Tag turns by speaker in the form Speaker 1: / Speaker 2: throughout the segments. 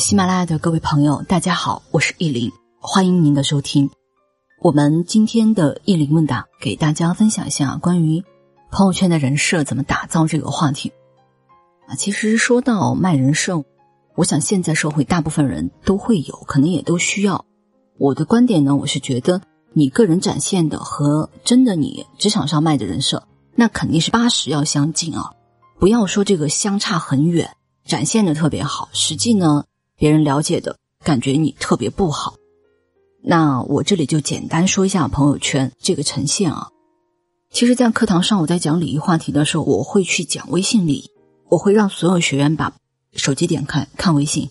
Speaker 1: 喜马拉雅的各位朋友，大家好，我是意林，欢迎您的收听。我们今天的意林问答，给大家分享一下关于朋友圈的人设怎么打造这个话题。啊，其实说到卖人设，我想现在社会大部分人都会有，可能也都需要。我的观点呢，我是觉得你个人展现的和真的你职场上卖的人设，那肯定是八十要相近啊，不要说这个相差很远，展现的特别好，实际呢。别人了解的感觉你特别不好，那我这里就简单说一下朋友圈这个呈现啊。其实，在课堂上我在讲礼仪话题的时候，我会去讲微信礼仪，我会让所有学员把手机点开看微信。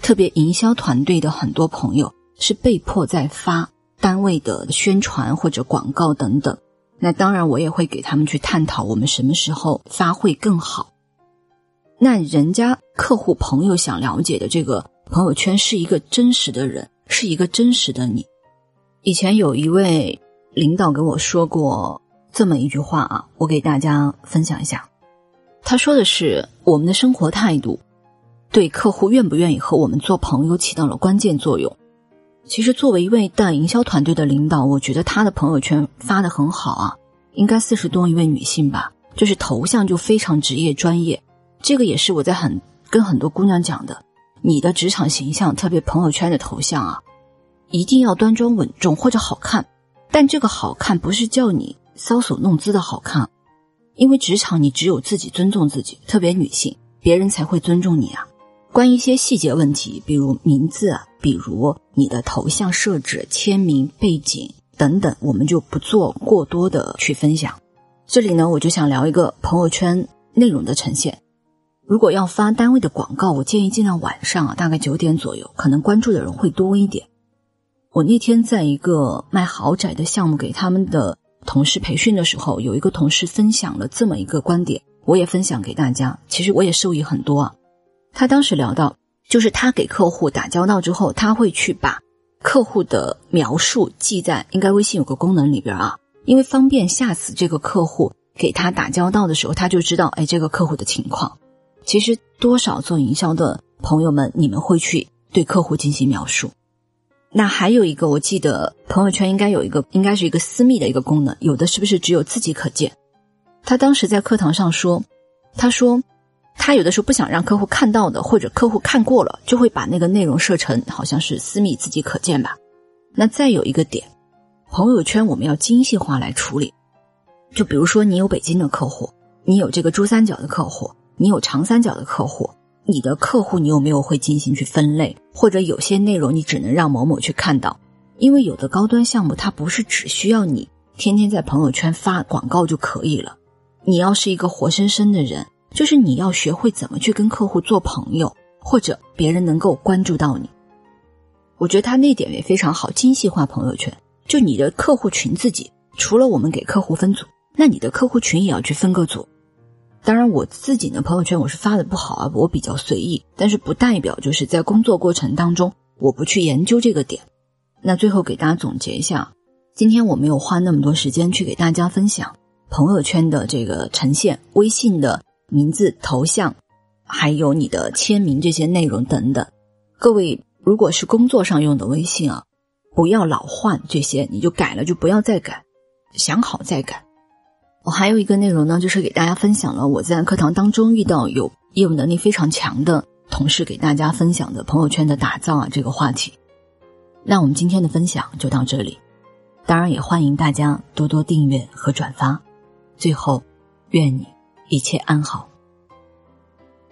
Speaker 1: 特别营销团队的很多朋友是被迫在发单位的宣传或者广告等等，那当然我也会给他们去探讨我们什么时候发会更好。那人家客户朋友想了解的这个朋友圈是一个真实的人，是一个真实的你。以前有一位领导给我说过这么一句话啊，我给大家分享一下。他说的是：我们的生活态度对客户愿不愿意和我们做朋友起到了关键作用。其实，作为一位带营销团队的领导，我觉得他的朋友圈发的很好啊，应该四十多一位女性吧，就是头像就非常职业专业。这个也是我在很跟很多姑娘讲的，你的职场形象，特别朋友圈的头像啊，一定要端庄稳重或者好看。但这个好看不是叫你搔首弄姿的好看，因为职场你只有自己尊重自己，特别女性，别人才会尊重你啊。关于一些细节问题，比如名字，比如你的头像设置、签名、背景等等，我们就不做过多的去分享。这里呢，我就想聊一个朋友圈内容的呈现。如果要发单位的广告，我建议尽量晚上啊，大概九点左右，可能关注的人会多一点。我那天在一个卖豪宅的项目给他们的同事培训的时候，有一个同事分享了这么一个观点，我也分享给大家。其实我也受益很多啊。他当时聊到，就是他给客户打交道之后，他会去把客户的描述记在应该微信有个功能里边啊，因为方便下次这个客户给他打交道的时候，他就知道哎这个客户的情况。其实多少做营销的朋友们，你们会去对客户进行描述。那还有一个，我记得朋友圈应该有一个，应该是一个私密的一个功能，有的是不是只有自己可见？他当时在课堂上说，他说他有的时候不想让客户看到的，或者客户看过了，就会把那个内容设成好像是私密，自己可见吧。那再有一个点，朋友圈我们要精细化来处理。就比如说，你有北京的客户，你有这个珠三角的客户。你有长三角的客户，你的客户你有没有会进行去分类，或者有些内容你只能让某某去看到？因为有的高端项目它不是只需要你天天在朋友圈发广告就可以了，你要是一个活生生的人，就是你要学会怎么去跟客户做朋友，或者别人能够关注到你。我觉得他那点也非常好，精细化朋友圈，就你的客户群自己，除了我们给客户分组，那你的客户群也要去分个组。当然，我自己的朋友圈我是发的不好啊，我比较随意，但是不代表就是在工作过程当中我不去研究这个点。那最后给大家总结一下，今天我没有花那么多时间去给大家分享朋友圈的这个呈现，微信的名字、头像，还有你的签名这些内容等等。各位如果是工作上用的微信啊，不要老换这些，你就改了就不要再改，想好再改。我还有一个内容呢，就是给大家分享了我在课堂当中遇到有业务能力非常强的同事给大家分享的朋友圈的打造啊这个话题。那我们今天的分享就到这里，当然也欢迎大家多多订阅和转发。最后，愿你一切安好。